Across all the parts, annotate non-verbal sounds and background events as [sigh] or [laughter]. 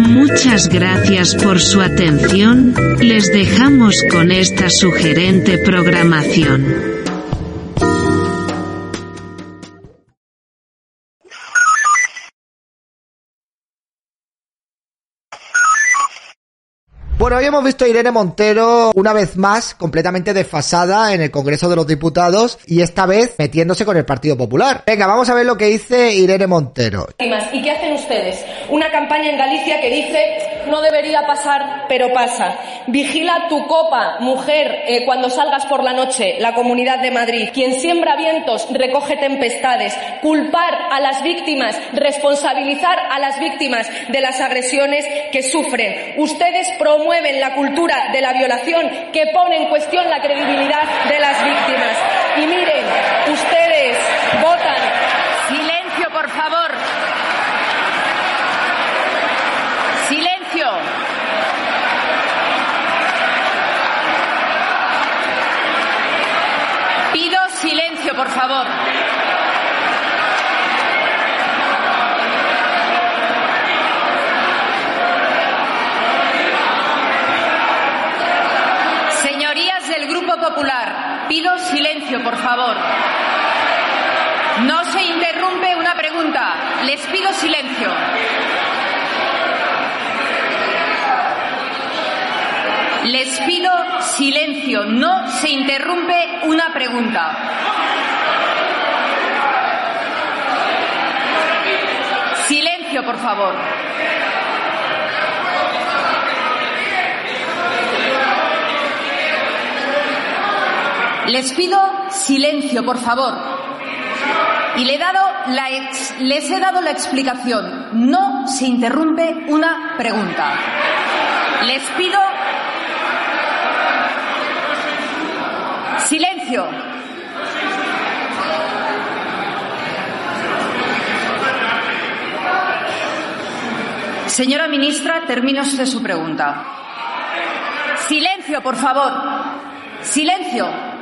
Muchas gracias por su atención, les dejamos con esta sugerente programación. Bueno, hoy hemos visto a Irene Montero una vez más completamente desfasada en el Congreso de los Diputados y esta vez metiéndose con el Partido Popular. Venga, vamos a ver lo que dice Irene Montero. ¿Y qué hacen ustedes? Una campaña en Galicia que dice no debería pasar, pero pasa. Vigila tu copa, mujer, eh, cuando salgas por la noche, la Comunidad de Madrid. Quien siembra vientos recoge tempestades. Culpar a las víctimas, responsabilizar a las víctimas de las agresiones que sufren. Ustedes promueven la cultura de la violación que pone en cuestión la credibilidad de las víctimas. Y miren, ustedes votan. Silencio, por favor. Silencio. Pido silencio, por favor. Silencio, por favor. No se interrumpe una pregunta. Les pido silencio. Les pido silencio. No se interrumpe una pregunta. Silencio, por favor. Les pido silencio, por favor. Y le he dado la les he dado la explicación. No se interrumpe una pregunta. Les pido silencio. Señora ministra, termino usted su pregunta. Silencio, por favor. Silencio.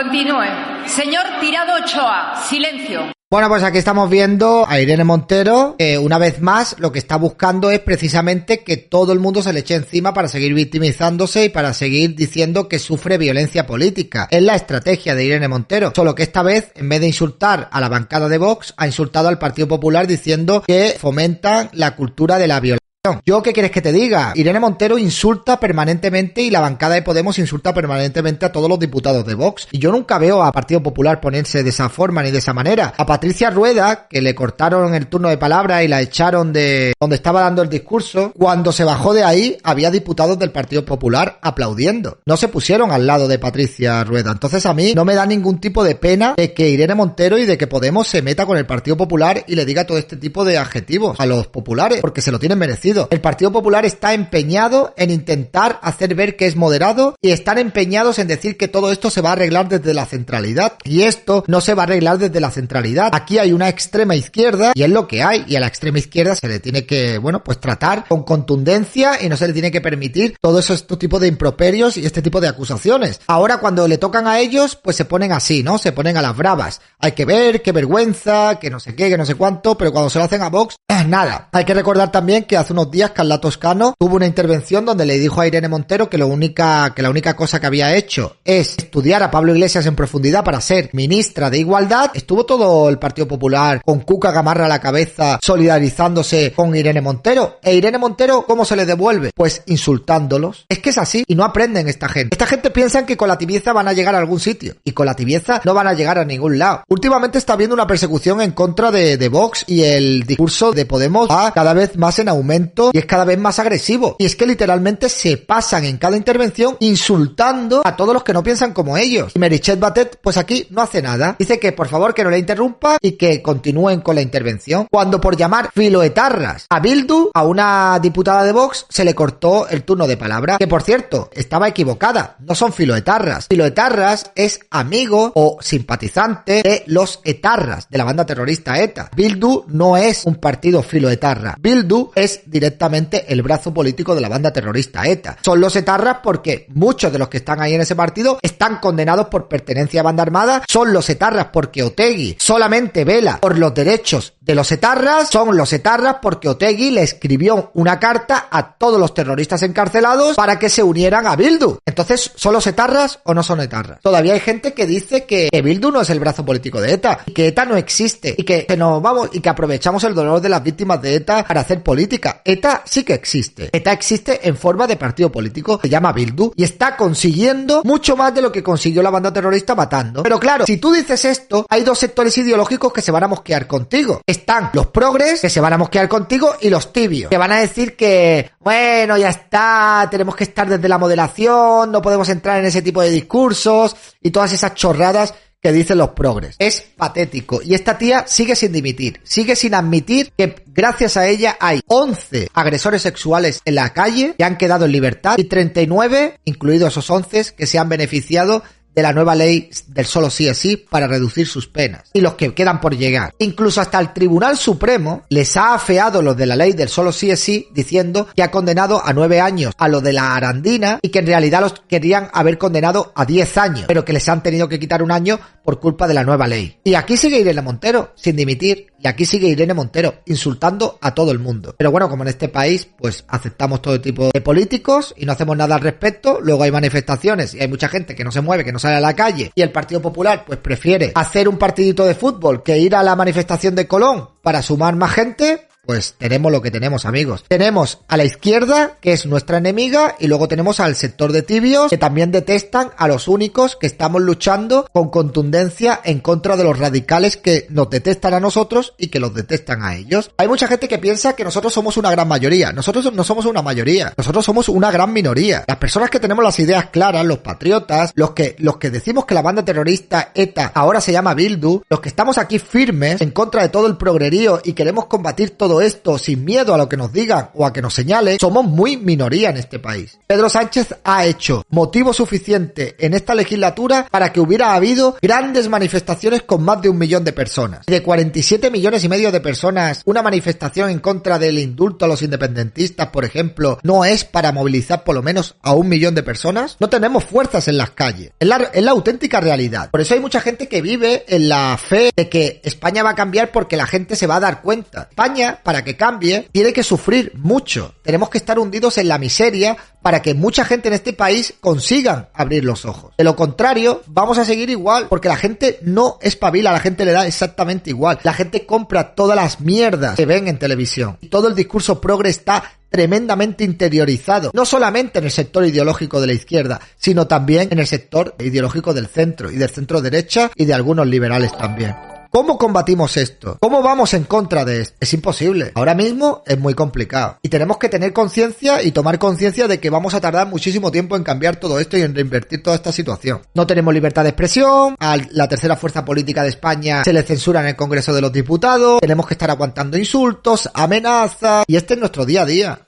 Continúe. Señor Tirado Ochoa, silencio. Bueno, pues aquí estamos viendo a Irene Montero, que una vez más lo que está buscando es precisamente que todo el mundo se le eche encima para seguir victimizándose y para seguir diciendo que sufre violencia política. Es la estrategia de Irene Montero, solo que esta vez, en vez de insultar a la bancada de Vox, ha insultado al Partido Popular diciendo que fomentan la cultura de la violencia yo, ¿qué quieres que te diga? Irene Montero insulta permanentemente y la bancada de Podemos insulta permanentemente a todos los diputados de Vox. Y yo nunca veo a Partido Popular ponerse de esa forma ni de esa manera. A Patricia Rueda, que le cortaron el turno de palabra y la echaron de donde estaba dando el discurso, cuando se bajó de ahí había diputados del Partido Popular aplaudiendo. No se pusieron al lado de Patricia Rueda. Entonces a mí no me da ningún tipo de pena de que Irene Montero y de que Podemos se meta con el Partido Popular y le diga todo este tipo de adjetivos a los populares, porque se lo tienen merecido El Partido Popular está empeñado en intentar hacer ver que es moderado y están empeñados en decir que todo esto se va a arreglar desde la centralidad. Y esto no se va a arreglar desde la centralidad. Aquí hay una extrema izquierda y es lo que hay. Y a la extrema izquierda se le tiene que, bueno, pues tratar con contundencia y no se le tiene que permitir todo eso, este tipo de improperios y este tipo de acusaciones. Ahora cuando le tocan a ellos, pues se ponen así, ¿no? Se ponen a las bravas. Hay que ver, qué vergüenza, que no sé qué, que no sé cuánto, pero cuando se lo hacen a Vox, [clears throat] nada. Hay que recordar también que hace unos días Carla Toscano tuvo una intervención donde le dijo a Irene Montero que lo única, que la única cosa que había hecho es estudiar a Pablo Iglesias en profundidad para ser ministra de Igualdad. Estuvo todo el Partido Popular con Cuca Gamarra a la cabeza solidarizándose con Irene Montero. E Irene Montero, ¿cómo se le devuelve? Pues insultándolos. Es que es así y no aprenden esta gente. Esta gente piensa que con la tibieza van a llegar a algún sitio y con la tibieza no van a llegar a ningún lado. Últimamente está habiendo una persecución en contra de, de Vox y el discurso de Podemos va cada vez más en aumento y es cada vez más agresivo. Y es que literalmente se pasan en cada intervención insultando a todos los que no piensan como ellos. Y Merichet Batet, pues aquí no hace nada. Dice que por favor que no le interrumpa y que continúen con la intervención. Cuando por llamar filoetarras a Bildu, a una diputada de Vox, se le cortó el turno de palabra. Que por cierto, estaba equivocada. No son filoetarras. Filoetarras es amigo o simpatizante de los etarras, de la banda terrorista ETA. Bildu no es un partido filoetarra. Bildu es directamente el brazo político de la banda terrorista ETA. Son los etarras porque muchos de los que están ahí en ese partido están condenados por pertenencia a banda armada. Son los etarras porque Otegui solamente vela por los derechos de los etarras. Son los etarras porque Otegui le escribió una carta a todos los terroristas encarcelados para que se unieran a Bildu. Entonces, ¿son los etarras o no son etarras? Todavía hay gente que dice que Bildu no es el brazo político de ETA, y que ETA no existe, y que, que nos vamos, y que aprovechamos el dolor de las víctimas de ETA para hacer política. ETA sí que existe. ETA existe en forma de partido político, se llama Bildu, y está consiguiendo mucho más de lo que consiguió la banda terrorista matando. Pero claro, si tú dices esto, hay dos sectores ideológicos que se van a mosquear contigo. Están los progres, que se van a mosquear contigo, y los tibios, que van a decir que, bueno, ya está, tenemos que estar desde la moderación, no podemos entrar en ese tipo de discursos, y todas esas chorradas que dicen los progres. Es patético. Y esta tía sigue sin dimitir. Sigue sin admitir que gracias a ella hay 11 agresores sexuales en la calle que han quedado en libertad y 39, incluidos esos 11, que se han beneficiado de la nueva ley del solo sí es sí para reducir sus penas y los que quedan por llegar. Incluso hasta el Tribunal Supremo les ha afeado los de la ley del solo sí es sí diciendo que ha condenado a nueve años a lo de la Arandina y que en realidad los querían haber condenado a diez años, pero que les han tenido que quitar un año por culpa de la nueva ley. Y aquí sigue Irene Montero sin dimitir y aquí sigue Irene Montero insultando a todo el mundo. Pero bueno, como en este país pues aceptamos todo tipo de políticos y no hacemos nada al respecto, luego hay manifestaciones y hay mucha gente que no se mueve, que no sale a la calle y el Partido Popular pues prefiere hacer un partidito de fútbol que ir a la manifestación de Colón para sumar más gente, pues tenemos lo que tenemos, amigos. Tenemos a la izquierda, que es nuestra enemiga, y luego tenemos al sector de tibios, que también detestan a los únicos que estamos luchando con contundencia en contra de los radicales que nos detestan a nosotros y que los detestan a ellos. Hay mucha gente que piensa que nosotros somos una gran mayoría. Nosotros no somos una mayoría. Nosotros somos una gran minoría. Las personas que tenemos las ideas claras, los patriotas, los que, los que decimos que la banda terrorista ETA ahora se llama Bildu, los que estamos aquí firmes en contra de todo el progrerío y queremos combatir esto sin miedo a lo que nos digan o a que nos señale, somos muy minoría en este país. Pedro Sánchez ha hecho motivo suficiente en esta legislatura para que hubiera habido grandes manifestaciones con más de un millón de personas. De 47 millones y medio de personas, una manifestación en contra del indulto a los independentistas, por ejemplo, no es para movilizar por lo menos a un millón de personas. No tenemos fuerzas en las calles. Es la auténtica realidad. Por eso hay mucha gente que vive en la fe de que España va a cambiar porque la gente se va a dar cuenta. España, para que cambie, tiene que sufrir mucho. Tenemos que estar hundidos en la miseria para que mucha gente en este país consigan abrir los ojos. De lo contrario, vamos a seguir igual, porque la gente no espabila, la gente le da exactamente igual. La gente compra todas las mierdas que ven en televisión. Y todo el discurso progre está tremendamente interiorizado, no solamente en el sector ideológico de la izquierda, sino también en el sector ideológico del centro y del centro derecha y de algunos liberales también. ¿Cómo combatimos esto? ¿Cómo vamos en contra de esto? Es imposible. Ahora mismo es muy complicado. Y tenemos que tener conciencia y tomar conciencia de que vamos a tardar muchísimo tiempo en cambiar todo esto y en reinvertir toda esta situación. No tenemos libertad de expresión, a la tercera fuerza política de España se le censura en el Congreso de los Diputados, tenemos que estar aguantando insultos, amenazas, y este es nuestro día a día.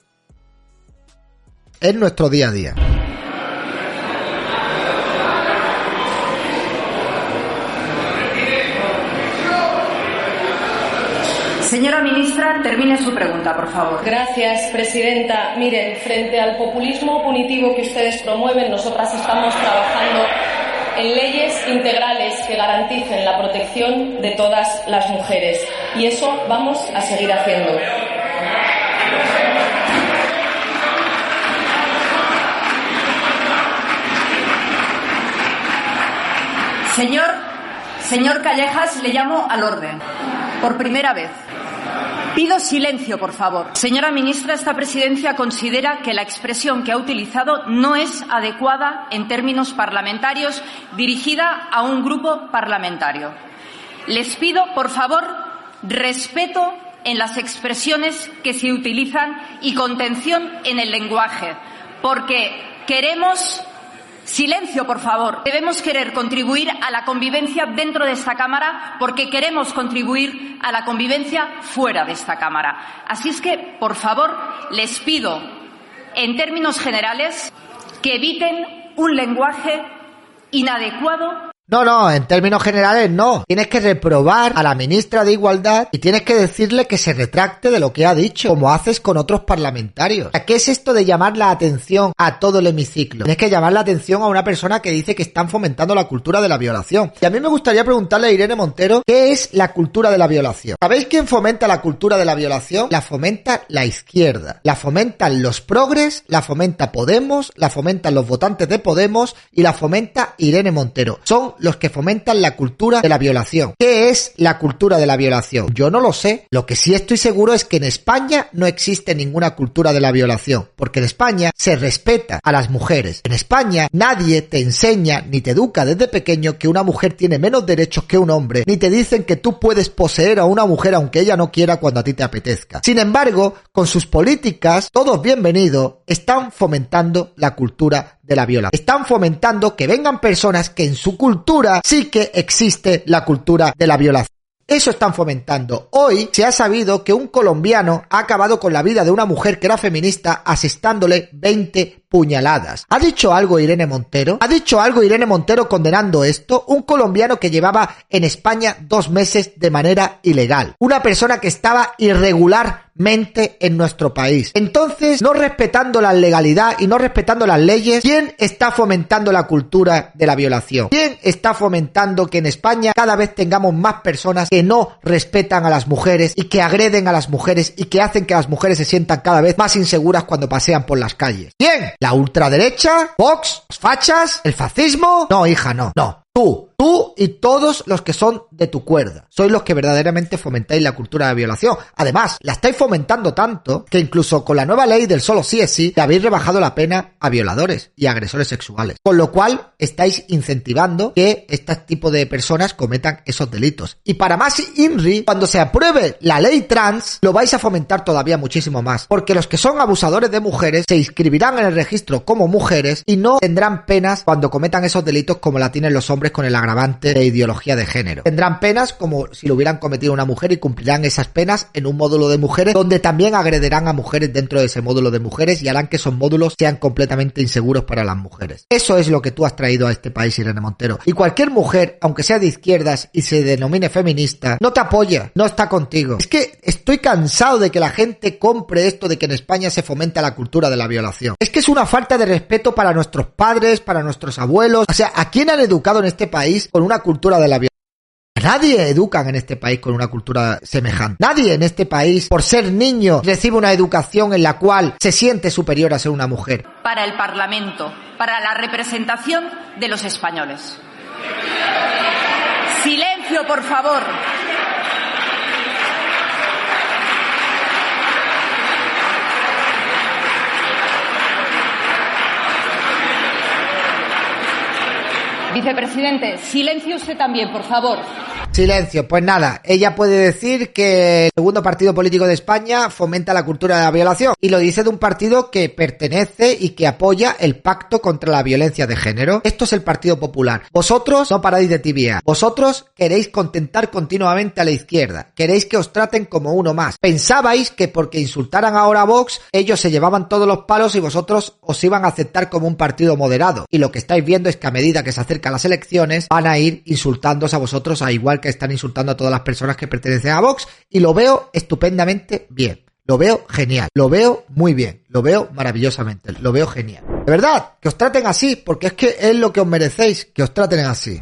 en nuestro día a día. Señora ministra, termine su pregunta, por favor. Gracias, presidenta. Miren, frente al populismo punitivo que ustedes promueven, nosotras estamos trabajando en leyes integrales que garanticen la protección de todas las mujeres. Y eso vamos a seguir haciendo. Señor, señor Callejas, le llamo al orden. Por primera vez. Pido silencio, por favor. Señora ministra, esta presidencia considera que la expresión que ha utilizado no es adecuada en términos parlamentarios dirigida a un grupo parlamentario. Les pido, por favor, respeto en las expresiones que se utilizan y contención en el lenguaje, porque queremos Silencio, por favor. Debemos querer contribuir a la convivencia dentro de esta Cámara porque queremos contribuir a la convivencia fuera de esta Cámara. Así es que, por favor, les pido, en términos generales, que eviten un lenguaje inadecuado no, no, en términos generales no. Tienes que reprobar a la ministra de Igualdad y tienes que decirle que se retracte de lo que ha dicho, como haces con otros parlamentarios. ¿Qué es esto de llamar la atención a todo el hemiciclo? Tienes que llamar la atención a una persona que dice que están fomentando la cultura de la violación. Y a mí me gustaría preguntarle a Irene Montero, ¿qué es la cultura de la violación? ¿Sabéis quién fomenta la cultura de la violación? La fomenta la izquierda. La fomentan los progres, la fomenta Podemos, la fomentan los votantes de Podemos y la fomenta Irene Montero. Son los que fomentan la cultura de la violación. ¿Qué es la cultura de la violación? Yo no lo sé. Lo que sí estoy seguro es que en España no existe ninguna cultura de la violación, porque en España se respeta a las mujeres. En España nadie te enseña ni te educa desde pequeño que una mujer tiene menos derechos que un hombre, ni te dicen que tú puedes poseer a una mujer aunque ella no quiera cuando a ti te apetezca. Sin embargo, con sus políticas, todos bienvenidos, están fomentando la cultura de la violación. Están fomentando que vengan personas que en su cultura sí que existe la cultura de la violación. Eso están fomentando. Hoy se ha sabido que un colombiano ha acabado con la vida de una mujer que era feminista asestándole 20 puñaladas. ¿Ha dicho algo Irene Montero? ¿Ha dicho algo Irene Montero condenando esto? Un colombiano que llevaba en España dos meses de manera ilegal. Una persona que estaba irregularmente en nuestro país. Entonces, no respetando la legalidad y no respetando las leyes, ¿quién está fomentando la cultura de la violación? ¿Quién está fomentando que en España cada vez tengamos más personas que no respetan a las mujeres y que agreden a las mujeres y que hacen que las mujeres se sientan cada vez más inseguras cuando pasean por las calles? ¿Quién? ¿La ultraderecha? ¿Vox? ¿Los fachas? ¿El fascismo? No, hija, no. No. Tú, tú y todos los que son de tu cuerda. Sois los que verdaderamente fomentáis la cultura de violación. Además, la estáis fomentando tanto que incluso con la nueva ley del solo sí es sí, te habéis rebajado la pena a violadores y agresores sexuales. Con lo cual, estáis incentivando que este tipo de personas cometan esos delitos. Y para más INRI, cuando se apruebe la ley trans, lo vais a fomentar todavía muchísimo más. Porque los que son abusadores de mujeres se inscribirán en el registro como mujeres y no tendrán penas cuando cometan esos delitos como la tienen los hombres con el agravante de ideología de género. Tendrán penas como si lo hubieran cometido una mujer y cumplirán esas penas en un módulo de mujeres donde también agrederán a mujeres dentro de ese módulo de mujeres y harán que esos módulos sean completamente inseguros para las mujeres. Eso es lo que tú has traído a este país, Irene Montero. Y cualquier mujer, aunque sea de izquierdas y se denomine feminista, no te apoya, no está contigo. Es que estoy cansado de que la gente compre esto de que en España se fomenta la cultura de la violación. Es que es una falta de respeto para nuestros padres, para nuestros abuelos. O sea, ¿a quién han educado en este país con una cultura de la violencia. Nadie educan en este país con una cultura semejante. Nadie en este país, por ser niño, recibe una educación en la cual se siente superior a ser una mujer. Para el Parlamento, para la representación de los españoles. Silencio, por favor. Vicepresidente, silencio usted también, por favor. Silencio, pues nada, ella puede decir que el segundo partido político de España fomenta la cultura de la violación y lo dice de un partido que pertenece y que apoya el pacto contra la violencia de género. Esto es el Partido Popular. Vosotros no paráis de tibiar. Vosotros queréis contentar continuamente a la izquierda. Queréis que os traten como uno más. Pensabais que porque insultaran ahora a Vox, ellos se llevaban todos los palos y vosotros os iban a aceptar como un partido moderado. Y lo que estáis viendo es que a medida que se acercan las elecciones, van a ir insultándose a vosotros, a igual que están insultando a todas las personas que pertenecen a Vox. Y lo veo estupendamente bien. Lo veo genial, lo veo muy bien, lo veo maravillosamente, lo veo genial. De verdad, que os traten así, porque es que es lo que os merecéis, que os traten así.